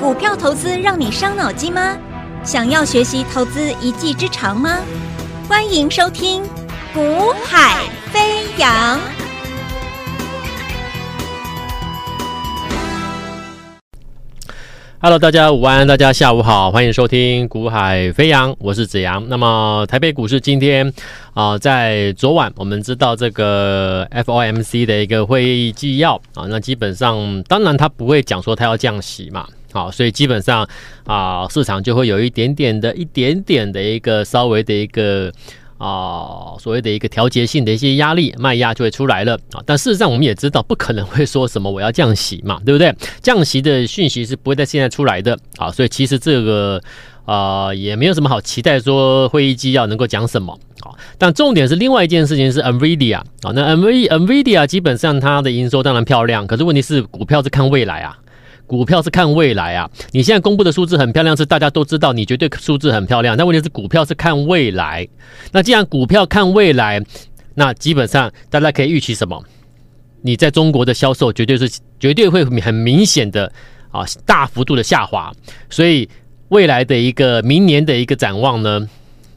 股票投资让你伤脑筋吗？想要学习投资一技之长吗？欢迎收听《股海飞扬》。Hello，大家午安，大家下午好，欢迎收听《股海飞扬》，我是子阳。那么台北股市今天啊、在昨晚我们知道这个 FOMC 的一个会议纪要啊，那基本上当然他不会讲说他要降息嘛，好，所以基本上啊，市场就会有一点点的一点点的一个稍微的一个。啊，所谓的一个调节性的一些压力，卖压就会出来了啊。但事实上，我们也知道，不可能会说什么我要降息嘛，对不对？降息的讯息是不会在现在出来的啊。所以其实这个啊，也没有什么好期待说会议纪要能够讲什么啊。但重点是另外一件事情是 NVIDIA 啊，那 NV NVIDIA 基本上它的营收当然漂亮，可是问题是股票是看未来啊。股票是看未来啊！你现在公布的数字很漂亮，是大家都知道，你绝对数字很漂亮。但问题是，股票是看未来。那既然股票看未来，那基本上大家可以预期什么？你在中国的销售绝对是绝对会很明显的啊，大幅度的下滑。所以未来的一个明年的一个展望呢，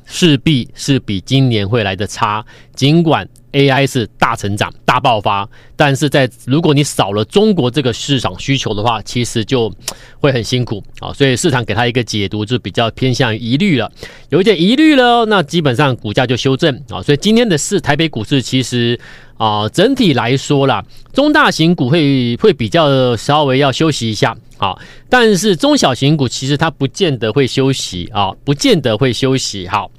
势必是比今年会来的差。尽管 AI 是大成长、大爆发，但是在如果你少了中国这个市场需求的话，其实就会很辛苦啊。所以市场给它一个解读就比较偏向于疑虑了，有一点疑虑了，那基本上股价就修正啊。所以今天的市台北股市其实啊，整体来说啦，中大型股会会比较稍微要休息一下啊，但是中小型股其实它不见得会休息啊，不见得会休息。好，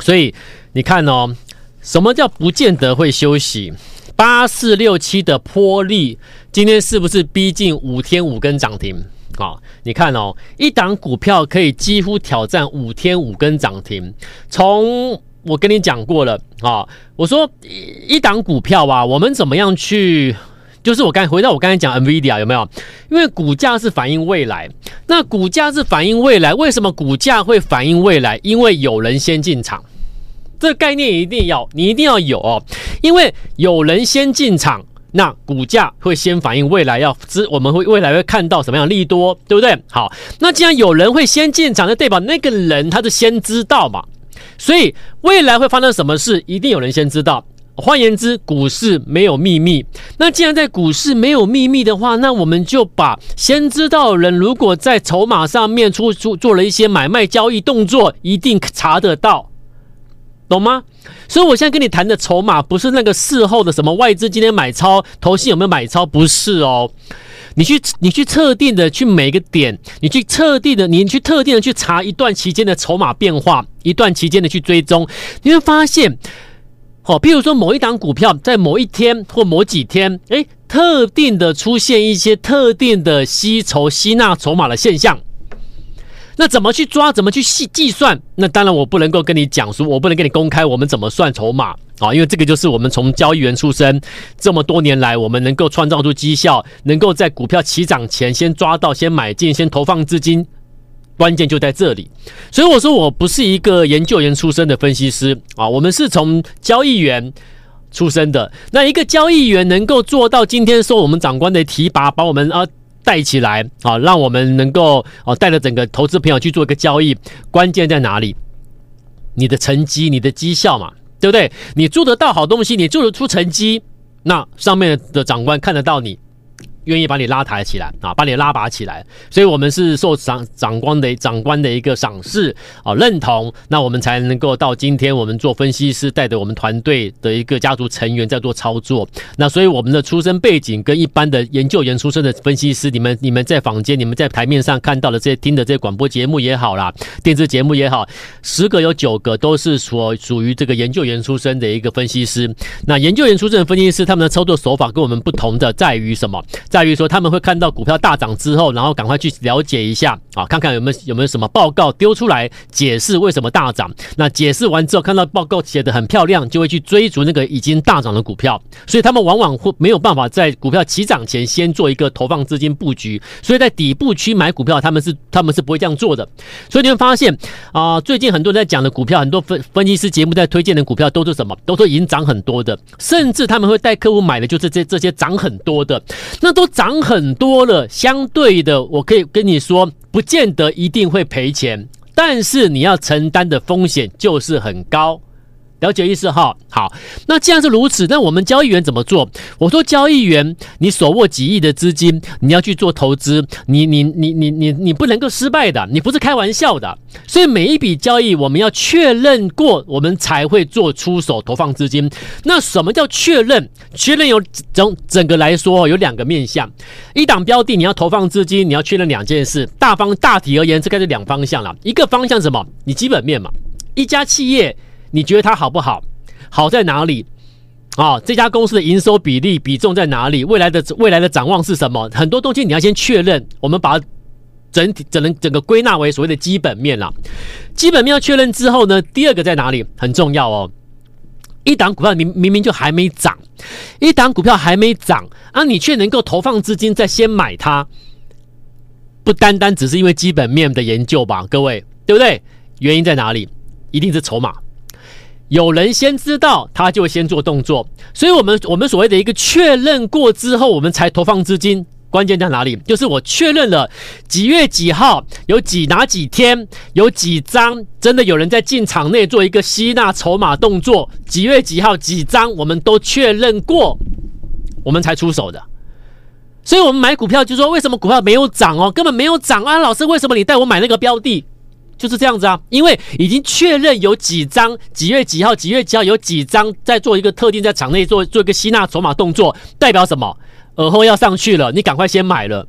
所以你看哦。什么叫不见得会休息？八四六七的波力今天是不是逼近五天五根涨停？啊，你看哦，一档股票可以几乎挑战五天五根涨停。从我跟你讲过了啊，我说一档股票啊，我们怎么样去？就是我刚回到我刚才讲 NVIDIA 有没有？因为股价是反映未来，那股价是反映未来，为什么股价会反映未来？因为有人先进场。这个概念一定要，你一定要有哦，因为有人先进场，那股价会先反映未来要知，我们会未来会看到什么样利多，对不对？好，那既然有人会先进场，那代表那个人他是先知道嘛，所以未来会发生什么事，一定有人先知道。换言之，股市没有秘密。那既然在股市没有秘密的话，那我们就把先知道的人，如果在筹码上面出出做了一些买卖交易动作，一定查得到。懂吗？所以我现在跟你谈的筹码不是那个事后的什么外资今天买超，投信有没有买超？不是哦。你去你去特定的去每个点，你去特定的你去特定的去查一段期间的筹码变化，一段期间的去追踪，你会发现，好，比如说某一档股票在某一天或某几天，诶，特定的出现一些特定的吸筹吸纳筹码的现象。那怎么去抓？怎么去细计算？那当然我不能够跟你讲说，我不能跟你公开我们怎么算筹码啊，因为这个就是我们从交易员出身这么多年来，我们能够创造出绩效，能够在股票起涨前先抓到、先买进、先投放资金，关键就在这里。所以我说我不是一个研究员出身的分析师啊，我们是从交易员出身的。那一个交易员能够做到今天受我们长官的提拔，把我们啊。带起来啊，让我们能够哦带着整个投资朋友去做一个交易，关键在哪里？你的成绩、你的绩效嘛，对不对？你做得到好东西，你做得出成绩，那上面的长官看得到你。愿意把你拉抬起来啊，把你拉拔起来，所以我们是受长长官的长官的一个赏识啊认同，那我们才能够到今天我们做分析师，带着我们团队的一个家族成员在做操作。那所以我们的出身背景跟一般的研究员出身的分析师，你们你们在坊间、你们在台面上看到的这些听的这些广播节目也好啦，电视节目也好，十个有九个都是所属于这个研究员出身的一个分析师。那研究员出身的分析师，他们的操作手法跟我们不同的在于什么？在于说他们会看到股票大涨之后，然后赶快去了解一下啊，看看有没有有没有什么报告丢出来解释为什么大涨。那解释完之后，看到报告写得很漂亮，就会去追逐那个已经大涨的股票。所以他们往往会没有办法在股票起涨前先做一个投放资金布局。所以在底部区买股票，他们是他们是不会这样做的。所以你会发现啊，最近很多人在讲的股票，很多分分析师节目在推荐的股票都是什么？都是已经涨很多的，甚至他们会带客户买的就是这这些涨很多的，那。都涨很多了，相对的，我可以跟你说，不见得一定会赔钱，但是你要承担的风险就是很高。了解意思哈，好，那既然是如此，那我们交易员怎么做？我说交易员，你手握几亿的资金，你要去做投资，你你你你你你不能够失败的，你不是开玩笑的。所以每一笔交易我们要确认过，我们才会做出手投放资金。那什么叫确认？确认有整整个来说有两个面向，一档标的你要投放资金，你要确认两件事。大方大体而言，这该是两方向了。一个方向什么？你基本面嘛，一家企业。你觉得它好不好？好在哪里？啊、哦，这家公司的营收比例比重在哪里？未来的未来的展望是什么？很多东西你要先确认。我们把整体整能整个归纳为所谓的基本面了。基本面要确认之后呢，第二个在哪里？很重要哦。一档股票明明明就还没涨，一档股票还没涨啊，你却能够投放资金再先买它，不单单只是因为基本面的研究吧？各位，对不对？原因在哪里？一定是筹码。有人先知道，他就先做动作，所以，我们我们所谓的一个确认过之后，我们才投放资金。关键在哪里？就是我确认了几月几号有几哪几天有几张真的有人在进场内做一个吸纳筹码动作，几月几号几张我们都确认过，我们才出手的。所以，我们买股票就说，为什么股票没有涨哦？根本没有涨啊！老师，为什么你带我买那个标的？就是这样子啊，因为已经确认有几张几月几号几月几号有几张在做一个特定在场内做做一个吸纳筹码动作，代表什么？而后要上去了，你赶快先买了。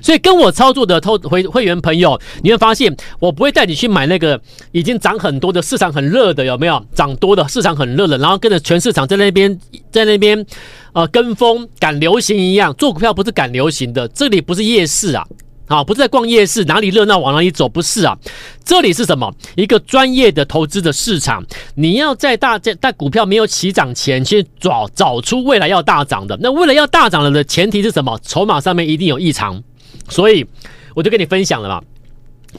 所以跟我操作的偷会会员朋友，你会发现我不会带你去买那个已经涨很多的市场很热的，有没有？涨多的市场很热的，然后跟着全市场在那边在那边呃跟风赶流行一样，做股票不是赶流行的，这里不是夜市啊。啊，不是在逛夜市，哪里热闹往哪里走，不是啊，这里是什么？一个专业的投资的市场，你要在大在在股票没有起涨前，去找找出未来要大涨的。那为了要大涨了的前提是什么？筹码上面一定有异常，所以我就跟你分享了嘛。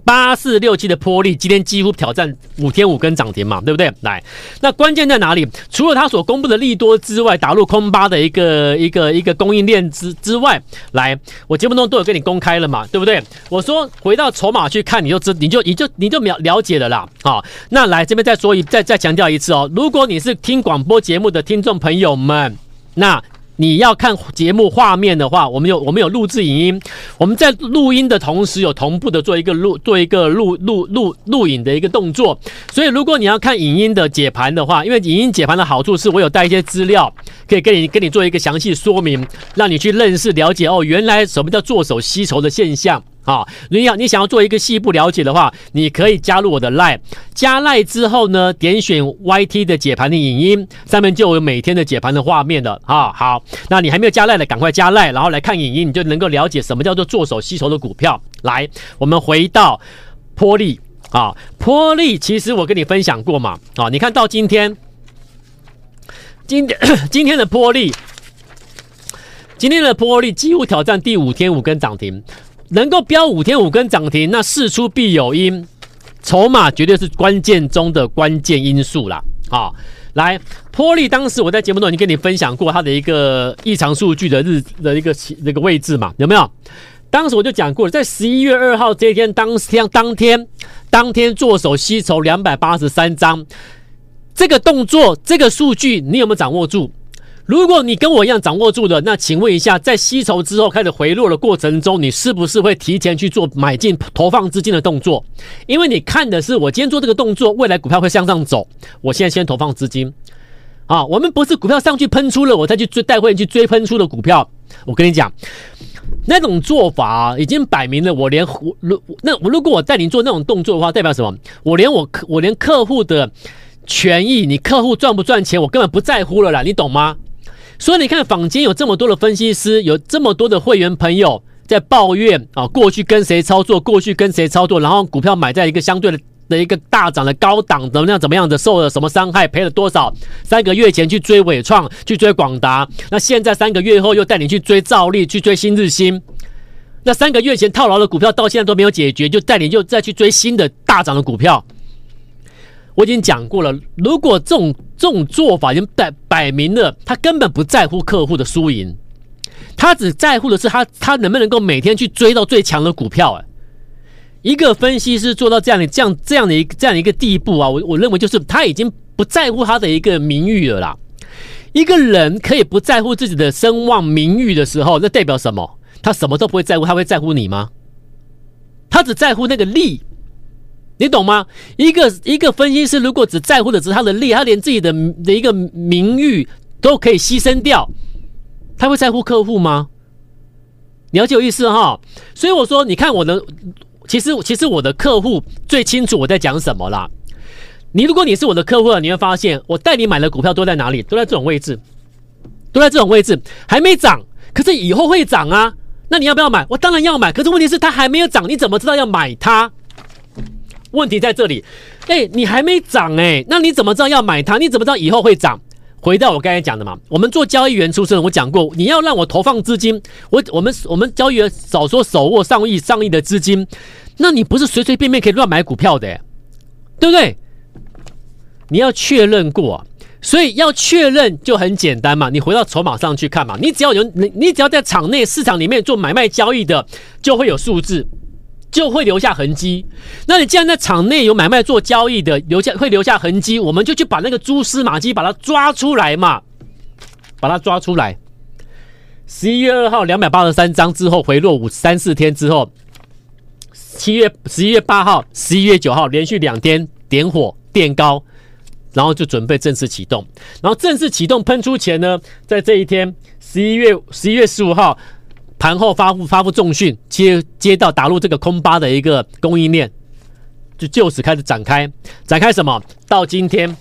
八四六七的波力今天几乎挑战五天五根涨停嘛，对不对？来，那关键在哪里？除了他所公布的利多之外，打入空巴的一个一个一个供应链之之外，来，我节目中都有跟你公开了嘛，对不对？我说回到筹码去看，你就知你就你就你就了了解了啦。好，那来这边再说一再再强调一次哦，如果你是听广播节目的听众朋友们，那。你要看节目画面的话，我们有我们有录制影音，我们在录音的同时有同步的做一个录做一个录录录录影的一个动作。所以如果你要看影音的解盘的话，因为影音解盘的好处是我有带一些资料，可以跟你跟你做一个详细说明，让你去认识了解哦，原来什么叫做手吸筹的现象。好，你要你想要做一个细部了解的话，你可以加入我的 Line，加 Line 之后呢，点选 YT 的解盘的影音，上面就有每天的解盘的画面了。啊，好，那你还没有加 Line 的，赶快加 Line，然后来看影音，你就能够了解什么叫做做手吸筹的股票。来，我们回到波利啊，波利其实我跟你分享过嘛，啊，你看到今天，今天 今天的波利，今天的波利几乎挑战第五天五根涨停。能够飙五天五根涨停，那事出必有因，筹码绝对是关键中的关键因素啦。好，来，波利当时我在节目中已经跟你分享过它的一个异常数据的日的一个那个位置嘛，有没有？当时我就讲过了，在十一月二号这一天当天当天当天做手吸筹两百八十三张，这个动作这个数据你有没有掌握住？如果你跟我一样掌握住的，那请问一下，在吸筹之后开始回落的过程中，你是不是会提前去做买进投放资金的动作？因为你看的是我今天做这个动作，未来股票会向上走，我现在先投放资金。啊，我们不是股票上去喷出了，我再去追带会员去追喷出的股票。我跟你讲，那种做法，已经摆明了，我连如那我如果我带你做那种动作的话，代表什么？我连我客我连客户的权益，你客户赚不赚钱，我根本不在乎了啦，你懂吗？所以你看，坊间有这么多的分析师，有这么多的会员朋友在抱怨啊，过去跟谁操作，过去跟谁操作，然后股票买在一个相对的的一个大涨的高档，怎么样怎么样的，受了什么伤害，赔了多少？三个月前去追伟创，去追广达，那现在三个月后又带你去追兆利，去追新日兴，那三个月前套牢的股票到现在都没有解决，就带你又再去追新的大涨的股票。我已经讲过了，如果这种这种做法已经摆摆明了，他根本不在乎客户的输赢，他只在乎的是他他能不能够每天去追到最强的股票。哎，一个分析师做到这样的这样这样的一个这样的一个地步啊，我我认为就是他已经不在乎他的一个名誉了啦。一个人可以不在乎自己的声望名誉的时候，那代表什么？他什么都不会在乎，他会在乎你吗？他只在乎那个利，你懂吗？一个一个分析师如果只在乎的只是他的利，他连自己的的一个名誉都可以牺牲掉，他会在乎客户吗？了解我意思哈？所以我说，你看我的，其实其实我的客户最清楚我在讲什么啦。你如果你是我的客户，你会发现我带你买的股票都在哪里？都在这种位置，都在这种位置，还没涨，可是以后会涨啊。那你要不要买？我当然要买。可是问题是它还没有涨，你怎么知道要买它？问题在这里。哎，你还没涨哎，那你怎么知道要买它？你怎么知道以后会涨？回到我刚才讲的嘛，我们做交易员出身，我讲过，你要让我投放资金，我我们我们交易员少说手握上亿上亿的资金，那你不是随随便便可以乱买股票的，对不对？你要确认过，所以要确认就很简单嘛。你回到筹码上去看嘛，你只要有你，你只要在场内市场里面做买卖交易的，就会有数字，就会留下痕迹。那你既然在场内有买卖做交易的，留下会留下痕迹，我们就去把那个蛛丝马迹把它抓出来嘛，把它抓出来。十一月二号两百八十三张之后回落五三四天之后，七月十一月八号、十一月九号连续两天点火垫高。然后就准备正式启动，然后正式启动喷出前呢，在这一天十一月十一月十五号盘后发布发布重讯，接接到打入这个空巴的一个供应链，就就此开始展开展开什么？到今天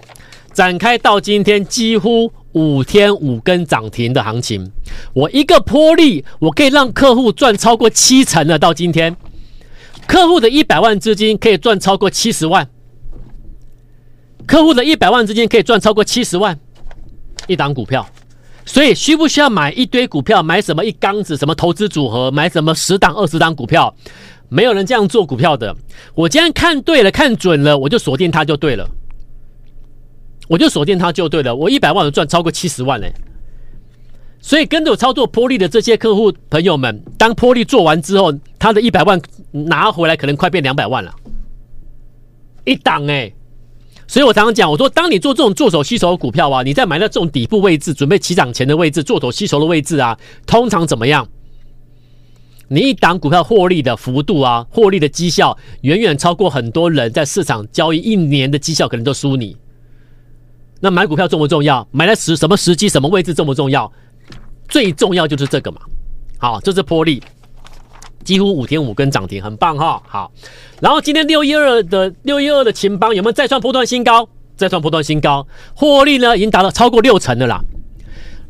展开到今天几乎五天五根涨停的行情，我一个波利我可以让客户赚超过七成了。到今天，客户的一百万资金可以赚超过七十万。客户的一百万资金可以赚超过七十万一档股票，所以需不需要买一堆股票？买什么一缸子？什么投资组合？买什么十档二十档股票？没有人这样做股票的。我既然看对了，看准了，我就锁定它就对了。我就锁定它就对了。我一百万赚超过七十万嘞。所以跟着我操作波莉的这些客户朋友们，当波莉做完之后，他的一百万拿回来可能快变两百万了，一档哎。所以我常常讲，我说，当你做这种做手吸筹股票啊，你在买到这种底部位置，准备起涨前的位置，做手吸筹的位置啊，通常怎么样？你一档股票获利的幅度啊，获利的绩效远远超过很多人在市场交易一年的绩效，可能都输你。那买股票重不重要？买在时什么时机、什么位置重不重要？最重要就是这个嘛。好，这是波莉。几乎五天五根涨停，很棒哈。好，然后今天六一二的六一二的勤邦有没有再创波段新高？再创波段新高，获利呢已经达到超过六成的啦。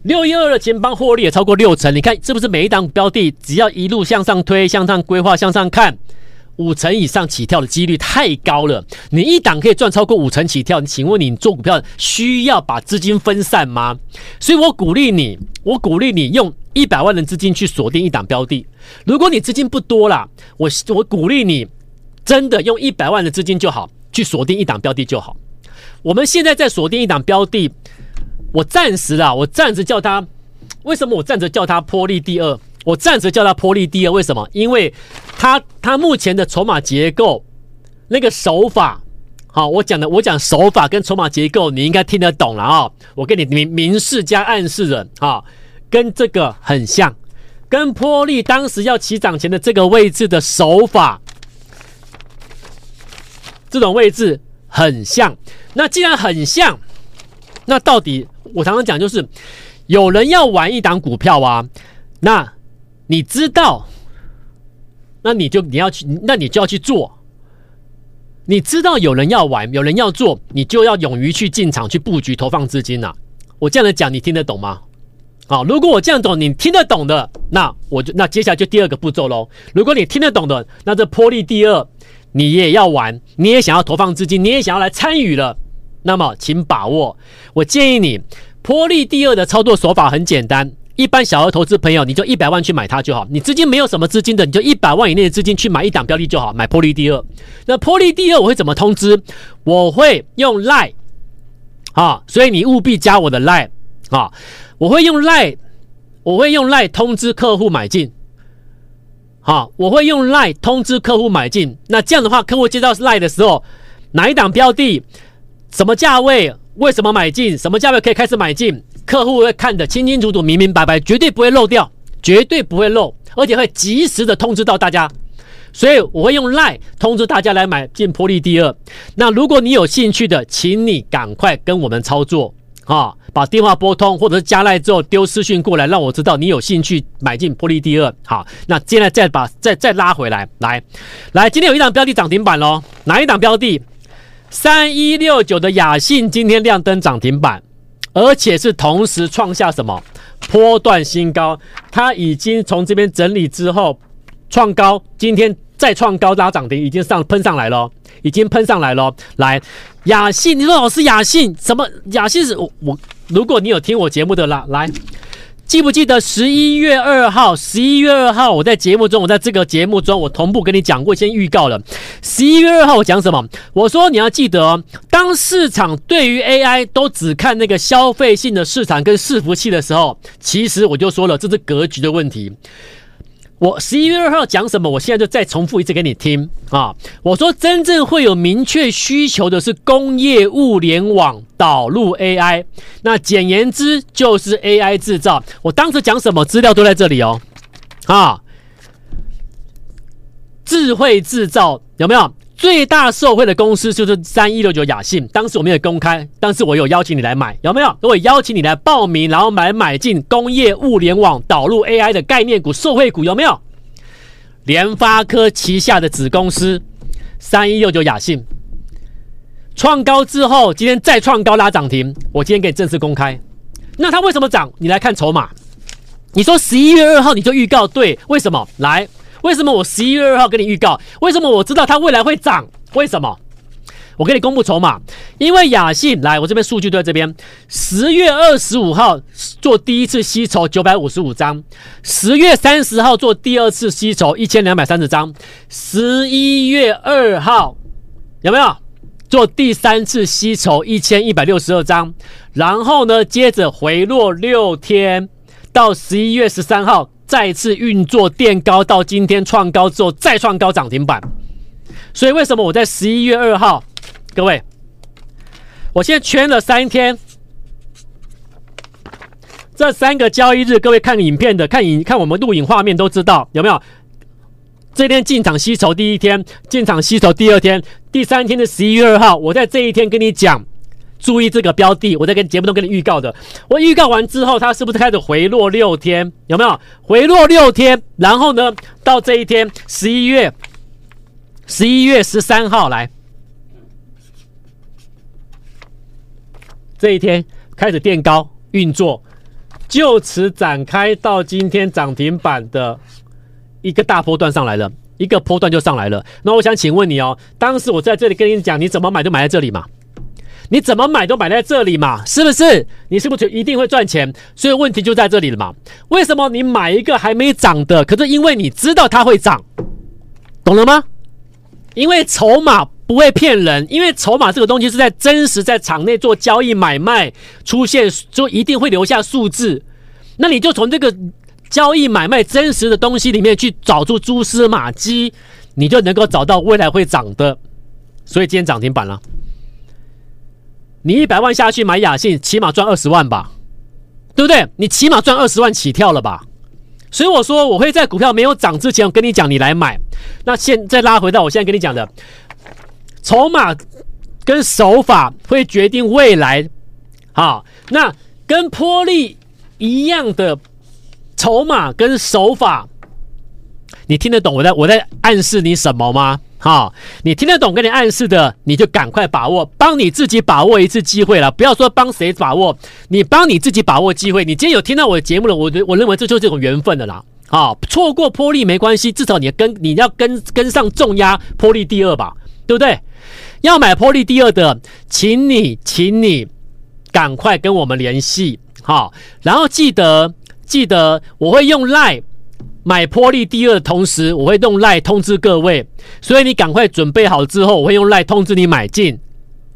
六一二的勤邦获利也超过六成，你看是不是每一档标的只要一路向上推、向上规划、向上看？五成以上起跳的几率太高了，你一档可以赚超过五成起跳，你请问你做股票需要把资金分散吗？所以我鼓励你，我鼓励你用一百万的资金去锁定一档标的。如果你资金不多啦，我我鼓励你真的用一百万的资金就好，去锁定一档标的就好。我们现在在锁定一档标的，我暂时啦，我暂时叫它，为什么我暂时叫它波利第二？我暂时叫它波利第二，为什么？因为它它目前的筹码结构那个手法，好，我讲的我讲手法跟筹码结构，你应该听得懂了啊！我给你明明示加暗示的啊，跟这个很像，跟波利当时要起涨前的这个位置的手法，这种位置很像。那既然很像，那到底我常常讲就是，有人要玩一档股票啊，那。你知道，那你就你要去，那你就要去做。你知道有人要玩，有人要做，你就要勇于去进场去布局，投放资金呐。我这样的讲，你听得懂吗？好，如果我这样懂，你听得懂的，那我就那接下来就第二个步骤喽。如果你听得懂的，那这波莉第二，你也要玩，你也想要投放资金，你也想要来参与了，那么请把握。我建议你，波莉第二的操作手法很简单。一般小额投资朋友，你就一百万去买它就好。你资金没有什么资金的，你就一百万以内的资金去买一档标的就好，买波莉第二。那波莉第二我会怎么通知？我会用 Line 啊，所以你务必加我的 Line 啊，我会用 Line 我会用 LINE 通知客户买进。好，我会用 LINE 通知客户买进。那这样的话，客户接到 LINE 的时候，哪一档标的，什么价位，为什么买进，什么价位可以开始买进，客户会看得清清楚楚、明明白白，绝对不会漏掉，绝对不会漏，而且会及时的通知到大家。所以我会用 LINE 通知大家来买进波利第二。那如果你有兴趣的，请你赶快跟我们操作啊，把电话拨通，或者是加 LINE 之后丢私讯过来，让我知道你有兴趣买进玻璃第二。好，那接下来再把再再拉回来，来来，今天有一档标的涨停板喽，哪一档标的？三一六九的雅信今天亮灯涨停板，而且是同时创下什么波段新高？它已经从这边整理之后。创高，今天再创高拉涨停，已经上喷上来了，已经喷上来了。来，雅信，你说老师雅信什么？雅信是我我，如果你有听我节目的啦，来，记不记得十一月二号？十一月二号我在节目中，我在这个节目中，我同步跟你讲过，先预告了。十一月二号我讲什么？我说你要记得，当市场对于 AI 都只看那个消费性的市场跟伺服器的时候，其实我就说了，这是格局的问题。我十一月二号讲什么？我现在就再重复一次给你听啊！我说真正会有明确需求的是工业物联网导入 AI，那简言之就是 AI 制造。我当时讲什么资料都在这里哦，啊，智慧制造有没有？最大受惠的公司就是三一六九雅信，当时我没有公开，但是我有邀请你来买，有没有？我邀请你来报名，然后买买进工业物联网导入 AI 的概念股、受惠股，有没有？联发科旗下的子公司三一六九雅信创高之后，今天再创高拉涨停，我今天给你正式公开。那它为什么涨？你来看筹码。你说十一月二号你就预告对，为什么？来。为什么我十一月二号跟你预告？为什么我知道它未来会涨？为什么？我给你公布筹码，因为雅信来，我这边数据都在这边。十月二十五号做第一次吸筹九百五十五张，十月三十号做第二次吸筹一千两百三十张，十一月二号有没有做第三次吸筹一千一百六十二张？然后呢，接着回落六天，到十一月十三号。再次运作垫高到今天创高之后再创高涨停板，所以为什么我在十一月二号，各位，我现在圈了三天，这三个交易日，各位看影片的看影看我们录影画面都知道有没有？这天进场吸筹第一天，进场吸筹第二天，第三天的十一月二号，我在这一天跟你讲。注意这个标的，我在跟节目中跟你预告的。我预告完之后，它是不是开始回落六天？有没有回落六天？然后呢，到这一天，十一月十一月十三号来，这一天开始垫高运作，就此展开到今天涨停板的一个大波段上来了，一个波段就上来了。那我想请问你哦，当时我在这里跟你讲，你怎么买就买在这里嘛？你怎么买都买在这里嘛，是不是？你是不是就一定会赚钱？所以问题就在这里了嘛。为什么你买一个还没涨的，可是因为你知道它会涨，懂了吗？因为筹码不会骗人，因为筹码这个东西是在真实在场内做交易买卖出现，就一定会留下数字。那你就从这个交易买卖真实的东西里面去找出蛛丝马迹，你就能够找到未来会涨的。所以今天涨停板了。你一百万下去买雅信，起码赚二十万吧，对不对？你起码赚二十万起跳了吧？所以我说我会在股票没有涨之前，我跟你讲，你来买。那现在拉回到我现在跟你讲的，筹码跟手法会决定未来。好，那跟波利一样的筹码跟手法，你听得懂我在我在暗示你什么吗？哈，你听得懂跟你暗示的，你就赶快把握，帮你自己把握一次机会了。不要说帮谁把握，你帮你自己把握机会。你今天有听到我的节目了，我我认为这就是这种缘分的啦。好，错过波丽没关系，至少你跟你要跟跟上重压波丽第二吧，对不对？要买波丽第二的，请你请你赶快跟我们联系，好，然后记得记得我会用 LINE。买波利第二的同时，我会用赖通知各位，所以你赶快准备好之后，我会用赖通知你买进，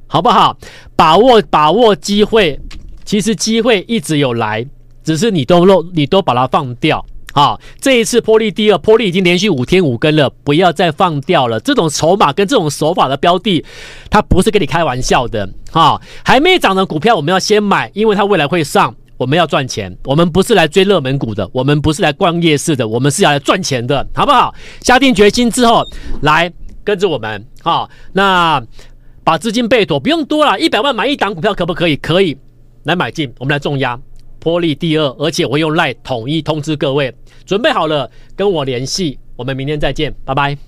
好不好？把握把握机会，其实机会一直有来，只是你都漏，你都把它放掉。好，这一次波利第二，波利已经连续五天五根了，不要再放掉了。这种筹码跟这种手法的标的，它不是跟你开玩笑的。哈，还没涨的股票我们要先买，因为它未来会上，我们要赚钱。我们不是来追热门股的，我们不是来逛夜市的，我们是要来赚钱的，好不好？下定决心之后，来跟着我们。好，那把资金备妥，不用多了，一百万买一档股票可不可以？可以，来买进，我们来重压。波利第二，而且我用 LINE 统一通知各位，准备好了跟我联系，我们明天再见，拜拜。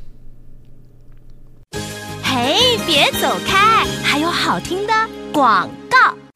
嘿，别走开，还有好听的广。